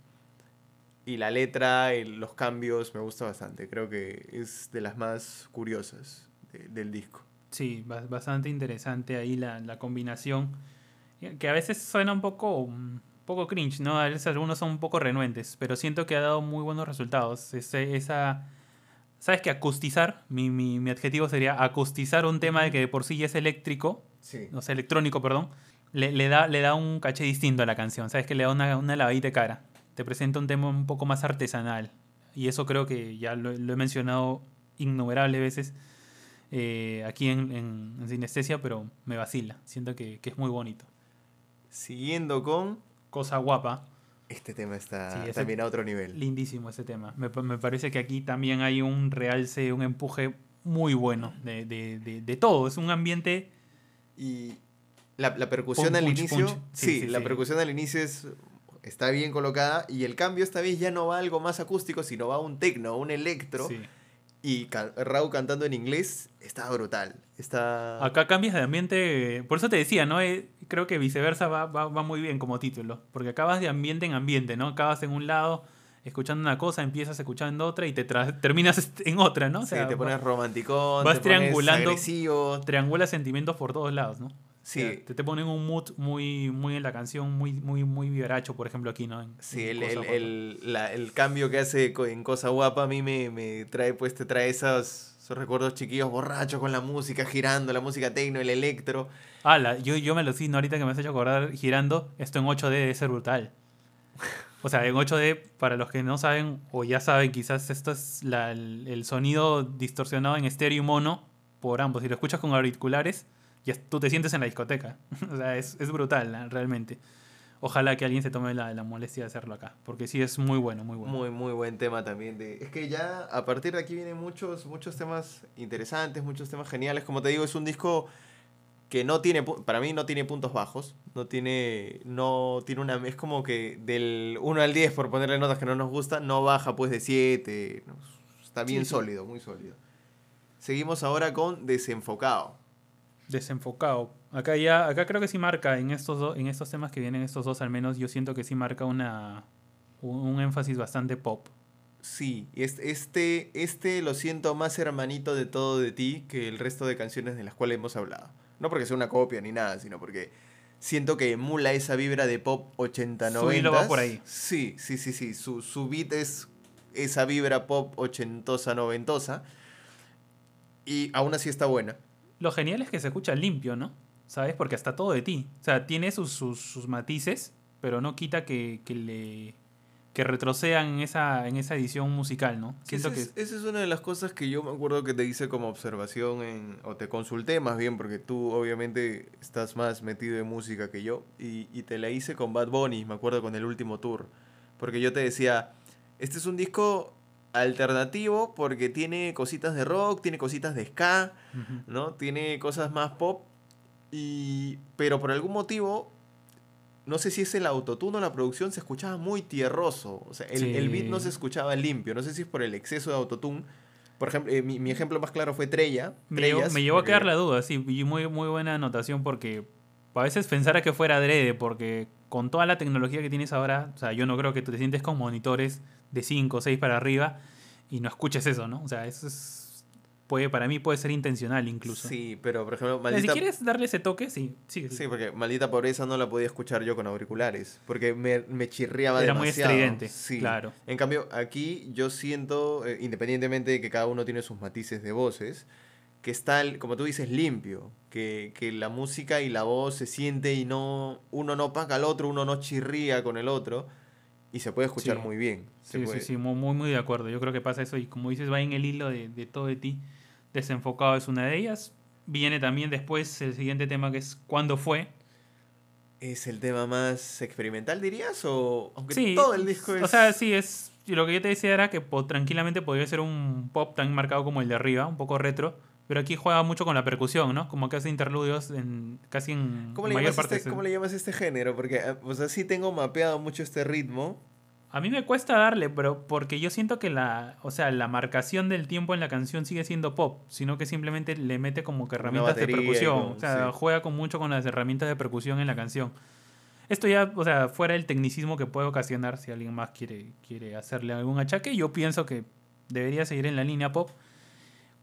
Y la letra, el- los cambios, me gusta bastante. Creo que es de las más curiosas de- del disco. Sí, ba- bastante interesante ahí la, la combinación. Que a veces suena un poco, un poco cringe, ¿no? A veces algunos son un poco renuentes, pero siento que ha dado muy buenos resultados. Ese- esa, ¿Sabes que acustizar? Mi, mi, mi adjetivo sería acustizar un tema de que de por sí ya es eléctrico, Sí. o sea, electrónico, perdón. Le, le da, le da un caché distinto a la canción, ¿sabes? Que le da una, una lavadita de cara. Te presenta un tema un poco más artesanal. Y eso creo que ya lo, lo he mencionado innumerables veces eh, aquí en, en, en Sinestesia, pero me vacila. Siento que, que es muy bonito. Siguiendo con. Cosa guapa. Este tema está Sí, también a otro nivel. Lindísimo ese tema. Me, me parece que aquí también hay un realce, un empuje muy bueno de, de, de, de todo. Es un ambiente Y la, la percusión Punch, al punch, inicio. punch. Sí, Sí, sí, la sí. percusión al inicio es, está bien colocada. Y el cambio esta vez ya no va a algo más acústico, sino va a un tecno, un electro. Y ca- Raúl cantando en inglés está brutal. Está. Acá cambias de ambiente. Por eso te decía, ¿no? Eh, creo que viceversa va, va, va muy bien como título. Porque acabas de ambiente en ambiente, ¿no? Acabas en un lado escuchando una cosa, empiezas escuchando otra y te terminas en otra, ¿no? O Sí, te pones romanticón, vas te pones triangulando- agresivo. triangula sentimientos por todos lados, ¿no? Sí. Te, te ponen un mood muy, muy en la canción, muy, muy, muy vivaracho, por ejemplo, aquí, ¿no? En- Sí, en el, el, el- la- el cambio que hace en Cosa Guapa a mí me, me trae, pues te trae esos, esos recuerdos chiquillos borrachos con la música girando, la música tecno, el electro. Ala, yo, yo me lo no ahorita que me has hecho acordar girando. Esto en 8D debe ser brutal. O sea, en 8D, para los que no saben o ya saben, quizás esto es la- el, el sonido distorsionado en estéreo y mono por ambos. Si lo escuchas con auriculares, ya tú te sientes en la discoteca. o sea, es, es brutal, realmente. Ojalá que alguien se tome la, la molestia de hacerlo acá, porque sí es muy bueno, muy bueno. Muy, muy buen tema también. De, es que ya a partir de aquí vienen muchos, muchos temas interesantes, muchos temas geniales. Como te digo, es un disco que no tiene, para mí no tiene puntos bajos. No tiene, no tiene una, es como que del 1 al 10, por ponerle notas que no nos gustan, no baja pues de 7. no, está bien Sí, sí. sólido, muy sólido. Seguimos ahora con Desenfocado. Desenfocado. Acá ya, acá creo que sí marca en estos en estos temas que vienen estos dos al menos, yo siento que sí marca una un, un énfasis bastante pop. Sí, este, este lo siento más hermanito de todo de ti que el resto de canciones de las cuales hemos hablado. No porque sea una copia ni nada, sino porque siento que emula esa vibra de pop 80-90. Su hilo va por ahí. Sí, sí, sí, sí. Su, su beat es esa vibra pop ochentosa, noventosa. Y aún así está buena. Lo genial es que se escucha limpio, ¿no? ¿Sabes? Porque está todo de ti. O sea, tiene sus, sus, sus matices, pero no quita que, que le que retrocedan en esa, en esa edición musical, ¿no? Siento esa, que es, esa es una de las cosas que yo me acuerdo que te hice como observación en, o te consulté más bien, porque tú obviamente estás más metido en música que yo, y, y te la hice con Bad Bunny, me acuerdo con el último tour, porque yo te decía, este es un disco alternativo porque tiene cositas de rock, tiene cositas de ska. ¿no? Tiene cosas más pop Y, pero por algún motivo, no sé si es el autotune o la producción, se escuchaba muy tierroso. O sea, el, el beat no se escuchaba limpio. No sé si es por el exceso de autotune. Por ejemplo, eh, mi, mi, ejemplo más claro fue Trella. Me, llevó, me llevó a quedar la duda, sí. Y muy, muy buena anotación porque a veces pensara que fuera adrede, porque con toda la tecnología que tienes ahora, o sea, yo no creo que tú te sientes con monitores de 5 o 6 para arriba y no escuches eso, ¿no? O sea, eso es puede, para mí puede ser intencional incluso. Sí, pero por ejemplo, maldita... Si quieres darle ese toque, sí, sí, sí. porque maldita pobreza no la podía escuchar yo con auriculares, porque me, me chirriaba Era demasiado. muy estridente, sí. claro. En cambio, aquí yo siento, eh, independientemente de que cada uno tiene sus matices de voces, que está, como tú dices, limpio, que, que, la música y la voz se siente y no, uno no paga al otro, uno no chirría con el otro y se puede escuchar muy bien. sí, sí, sí, muy, muy de acuerdo. Yo creo que pasa eso y como dices, va en el hilo de, de todo de ti. Desenfocado es una de ellas. Viene también después el siguiente tema que es ¿Cuándo fue? ¿Es el tema más experimental, dirías? O aunque todo el disco es... O sea, sí, es... Lo que yo te decía era que tranquilamente podría ser un pop tan marcado como el de arriba, un poco retro, pero aquí juega mucho con la percusión, ¿no? Como que hace interludios en casi en ¿Cómo mayor parte. Este, ¿Cómo le llamas este género? Porque, eh, o sea, sí tengo mapeado mucho este ritmo, a mí me cuesta darle, pero porque yo siento que la, o sea, la marcación del tiempo en la canción sigue siendo pop, sino que simplemente le mete como que herramientas de percusión, o sea, juega con mucho con las herramientas de percusión en la canción. Esto ya, o sea, fuera el tecnicismo que puede ocasionar si alguien más quiere, quiere hacerle algún achaque, yo pienso que debería seguir en la línea pop.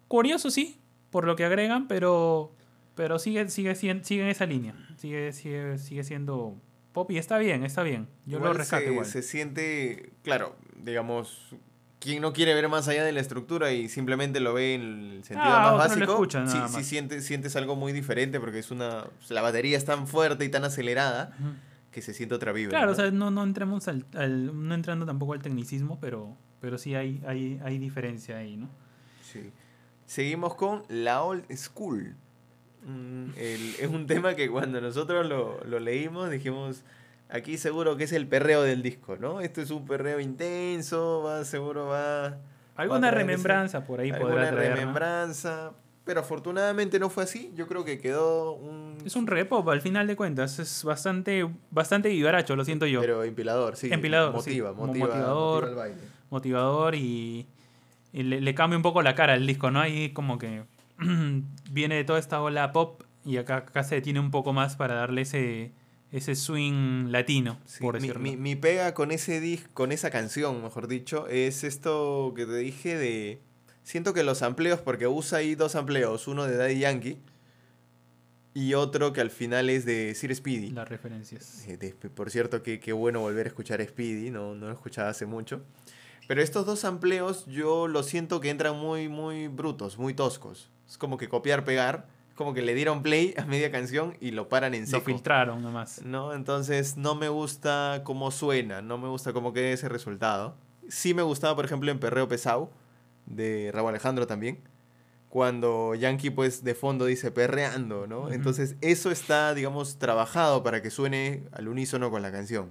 Curioso sí, por lo que agregan, pero pero sigue sigue sigue en esa línea. Sigue sigue sigue siendo pop y está bien, está bien. Yo lo rescato se, igual. Se siente, claro, digamos, quien no quiere ver más allá de la estructura y simplemente lo ve en el sentido ah, más básico, sí, sí sientes, sientes algo muy diferente porque es una la batería es tan fuerte y tan acelerada que se siente otra vibra. Claro, o sea, no, no entremos al, no entrando tampoco al tecnicismo, pero, pero sí hay, hay, hay diferencia ahí, ¿no? Sí. Seguimos con la old school. Mm, es un tema que cuando nosotros lo, lo, leímos dijimos, aquí seguro que es el perreo del disco, ¿no? Esto es un perreo intenso, va, seguro va... Alguna remembranza por ahí podrá traer, remembranza, pero afortunadamente no fue así. Yo creo que quedó un... Es un repop, al final de cuentas. Es bastante, bastante vivaracho, lo siento yo. Pero empilador, sí. Empilador, motiva, sí. motiva, motivador, baile. motivador y le, le, cambia un poco la cara al disco, ¿no? Ahí como que viene de toda esta ola pop y acá, acá se detiene un poco más para darle ese, ese swing latino, por decirlo. Mi, mi, pega con ese disc, con esa canción, mejor dicho, es esto que te dije de... Siento que los amplios, porque usa ahí dos amplios, uno de Daddy Yankee y otro que al final es de Sir Speedy. Las referencias. Eh, por cierto, qué que bueno volver a escuchar Speedy, no, no lo escuchaba hace mucho. Pero estos dos amplios yo lo siento que entran muy, muy brutos, muy toscos. Es como que copiar, pegar. Como que le dieron play a media canción y lo paran en seco. Lo filtraron nomás. ¿No? Entonces no me gusta cómo suena, no me gusta cómo queda ese resultado. Sí me gustaba, por ejemplo, en Perreo Pesado, de Raúl Alejandro también. Cuando Yankee, pues, de fondo dice perreando, ¿no? Entonces, eso está, digamos, trabajado para que suene al unísono con la canción.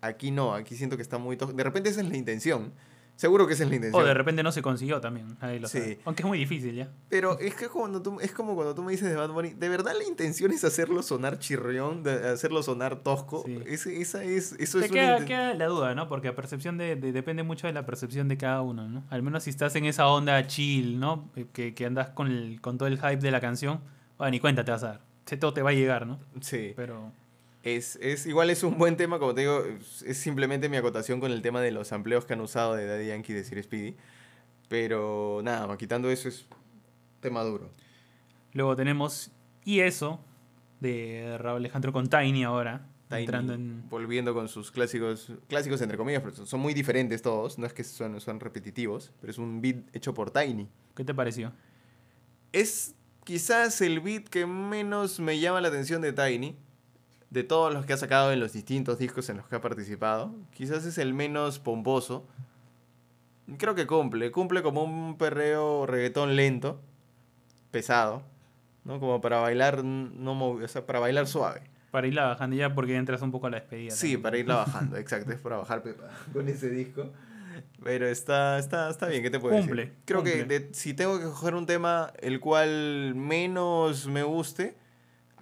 Aquí no, aquí siento que está muy... De repente esa es la intención Seguro que esa es la intención. O de repente no se consiguió también. Ahí lo sí. Aunque es muy difícil ya. Pero es que cuando tú, es como cuando tú me dices de Bad Bunny, ¿de verdad la intención es hacerlo sonar chirrión, de hacerlo sonar tosco? esa es, eso es queda, queda, la duda, ¿no? Porque la percepción de, depende mucho de la percepción de cada uno, ¿no? Al menos si estás en esa onda chill, ¿no? Que, que andas con, el, con todo el hype de la canción, bueno, ni cuenta te vas a dar. Todo te va a llegar, ¿no? Sí. Pero... Es, es, igual es un buen tema, como te digo, es simplemente mi acotación con el tema de los amplios que han usado de Daddy Yankee y de Sir Speedy. Pero nada, quitando eso es tema duro. Luego tenemos Y eso, de Raúl Alejandro con Tiny ahora. entrando en... Volviendo con sus clásicos, clásicos entre comillas, pero son muy diferentes todos, no es que son, son repetitivos, pero es un beat hecho por Tiny. ¿Qué te pareció? Es quizás el beat que menos me llama la atención de Tiny de todos los que ha sacado en los distintos discos en los que ha participado, quizás es el menos pomposo. Creo que cumple, cumple como un perreo reggaetón lento, pesado, ¿no? Como para bailar, no o sea, para bailar suave. Para irla bajando ya porque entras un poco a la despedida. Sí, para irla bajando, exacto, es para bajar con ese disco. Pero está, está, está bien, ¿qué te puedo cumple, decir? Creo que si tengo que coger un tema el cual menos me guste,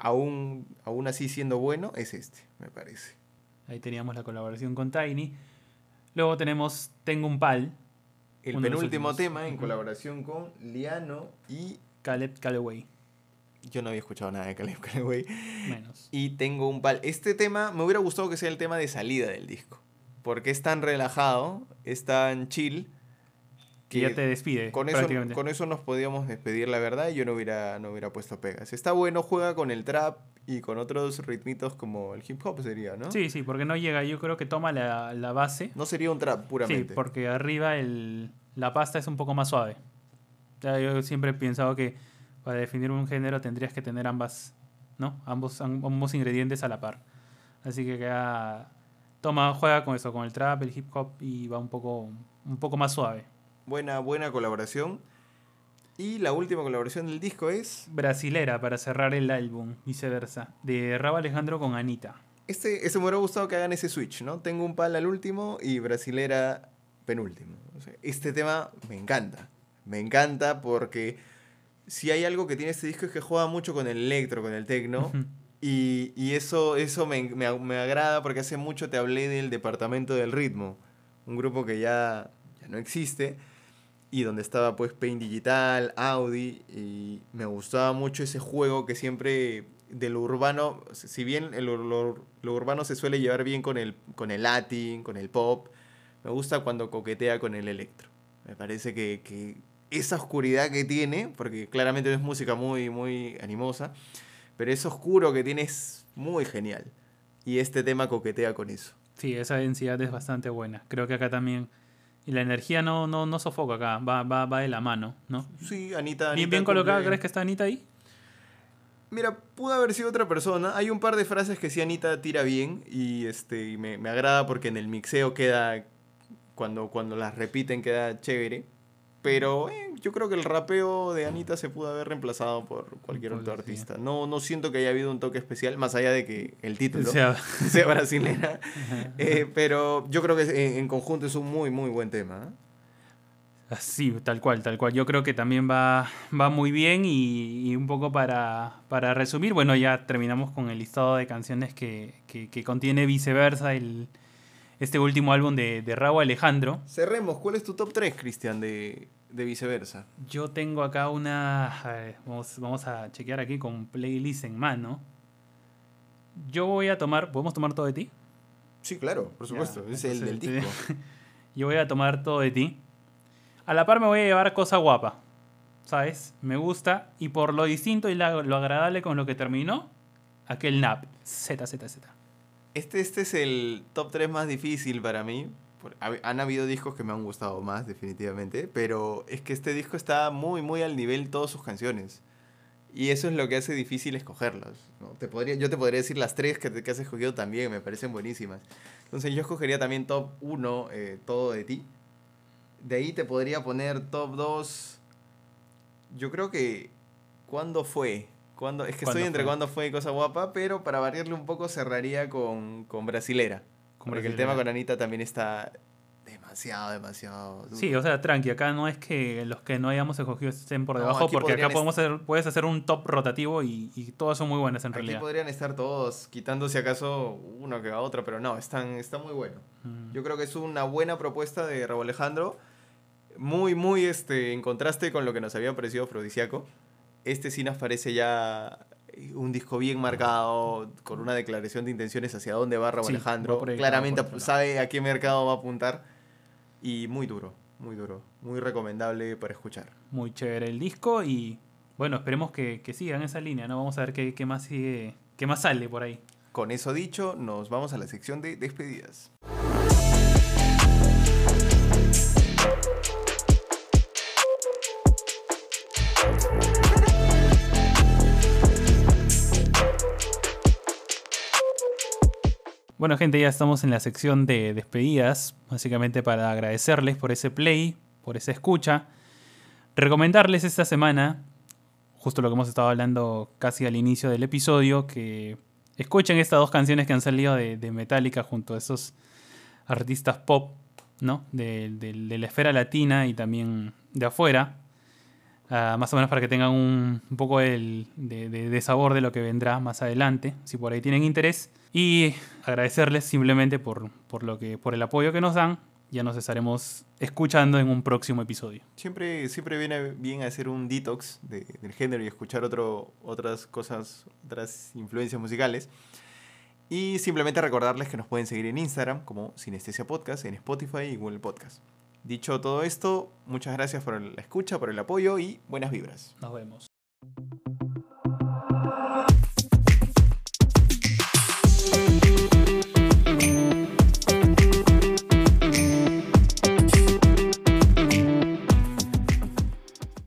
aún, aún así siendo bueno, es este, me parece. Ahí teníamos la colaboración con Tiny. Luego tenemos Tengo un Pal. El penúltimo tema en colaboración con Liano y Caleb Calloway. yo no había escuchado nada de Caleb Calloway. Menos. Y tengo un pal. Este tema me hubiera gustado que sea el tema de salida del disco. Porque es tan relajado, es tan chill. Que ya te despide con eso, con eso nos podíamos despedir, la verdad, y yo no hubiera, no hubiera puesto pegas. Está bueno, juega con el trap y con otros ritmitos como el hip hop sería, ¿no? Sí, sí, porque no llega. Yo creo que toma la, la base. No sería un trap Sí, puramente. porque arriba el, la pasta es un poco más suave. Ya, yo siempre he pensado que para definir un género tendrías que tener ambas, ¿no? Ambos, am- ambos ingredientes a la par. Así que queda, toma, juega con eso, con el trap, el hip hop y va un poco, un poco más suave. Buena, buena colaboración. Y la última colaboración del disco es. Brasilera para cerrar el álbum, viceversa, de Rabo Alejandro con Anita. Este, este me hubiera gustado que hagan ese switch, ¿no? Tengo un pal al último y brasilera penúltimo. Este tema me encanta. Me encanta porque si hay algo que tiene este disco es que juega mucho con el electro, con el techno. Y, y eso, eso me, me- me agrada porque hace mucho te hablé del Departamento del Ritmo, un grupo que ya, ya no existe y donde estaba pues Paint Digital, Audi y me gustaba mucho ese juego que siempre de lo urbano, si bien el- lo, lo urbano se suele llevar bien con el, con el latin, con el pop, me gusta cuando coquetea con el electro. Me parece que, que esa oscuridad que tiene, porque claramente no es música muy, muy animosa, pero ese oscuro que tiene es muy genial. Y este tema coquetea con eso. Sí, esa densidad es bastante buena. Creo que acá también. Y la energía no, no, no sofoca acá, va, va, va de la mano, ¿no? Sí, Anita. Bien, bien colocada, cumple- ¿crees que está Anita ahí? Mira, pudo haber sido otra persona. Hay un par de frases que sí Anita tira bien y este y me, me agrada porque en el mixeo queda, cuando, cuando las repiten queda chévere. Pero eh, yo creo que el rapeo de Anita se pudo haber reemplazado por cualquier otro artista. No, no siento que haya habido un toque especial, más allá de que el título O sea, sea brasilera. Eh, pero yo creo que en, en conjunto es un muy, muy buen tema. ¿eh? Sí, tal cual, tal cual. Yo creo que también va, va muy bien y, y un poco para, para resumir, bueno, ya terminamos con el listado de canciones que, que, que contiene viceversa el, este último álbum de, de Raúl Alejandro. Cerremos. ¿Cuál es tu top 3, Cristian, de, de viceversa? Yo tengo acá una... a ver, vamos, vamos a chequear aquí con playlist en mano. Yo voy a tomar... ¿Podemos tomar todo de ti? Sí, claro, por supuesto. Ya, es el del disco. Yo voy a tomar todo de ti. A la par me voy a llevar cosa guapa. ¿Sabes? Me gusta. Y por lo distinto y la- lo agradable con lo que terminó, aquel nap. Z, Z, Z. Este, este es el top 3 más difícil para mí. Han habido discos que me han gustado más, definitivamente. Pero es que este disco está muy, muy al nivel todas sus canciones. Y eso es lo que hace difícil escogerlas. ¿no? Te podría, yo te podría decir las tres que, que has escogido también, me parecen buenísimas. Entonces yo escogería también top 1, eh, todo de ti. De ahí te podría poner top 2. Yo creo que. ¿Cuándo fue? ¿Cuándo? Es que ¿Cuándo estoy entre cuándo fue y cosa guapa, pero para variarle un poco cerraría con, con Brasilera. Porque el tema con Anita también está demasiado, demasiado. duro. Sí, o sea, tranqui. Acá no es que los que no hayamos escogido estén por debajo, aquí porque acá podemos hacer, puedes hacer un top rotativo y, y todas son muy buenas en Aquí realidad. podrían estar todos, quitando si acaso uno que a otro, pero no, están, está muy bueno. Mm. Yo creo que es una buena propuesta de Raúl Alejandro. Muy, muy este, en contraste con lo que nos había parecido Afrodisíaco. Este sí nos parece ya un disco bien marcado, con una declaración de intenciones hacia dónde va Raúl Sí, Alejandro. va Claramente sabe a qué mercado va a apuntar. Y muy duro, muy duro. Muy recomendable para escuchar. Muy chévere el disco y bueno, esperemos que, que sigan esa línea, ¿no? Vamos a ver qué, qué más sigue, qué más sale por ahí. Con eso dicho, nos vamos a la sección de despedidas. Bueno, gente, ya estamos en la sección de despedidas, básicamente para agradecerles por ese play, por esa escucha. Recomendarles esta semana, justo lo que hemos estado hablando casi al inicio del episodio, que escuchen estas dos canciones que han salido de, Metallica junto a esos artistas pop, ¿no? De, la esfera latina y también de afuera. Ah, más o menos para que tengan un, un poco el, de sabor de lo que vendrá más adelante, si por ahí tienen interés. Y agradecerles simplemente por, por, lo que, por el apoyo que nos dan. Ya nos estaremos escuchando en un próximo episodio. Siempre, siempre viene bien hacer un detox de- del género y escuchar otro, otras cosas, otras influencias musicales. Y simplemente recordarles que nos pueden seguir en Instagram como Sinestesia Podcast, en Spotify y Google Podcast. Dicho todo esto, muchas gracias por la escucha, por el apoyo y buenas vibras. Nos vemos.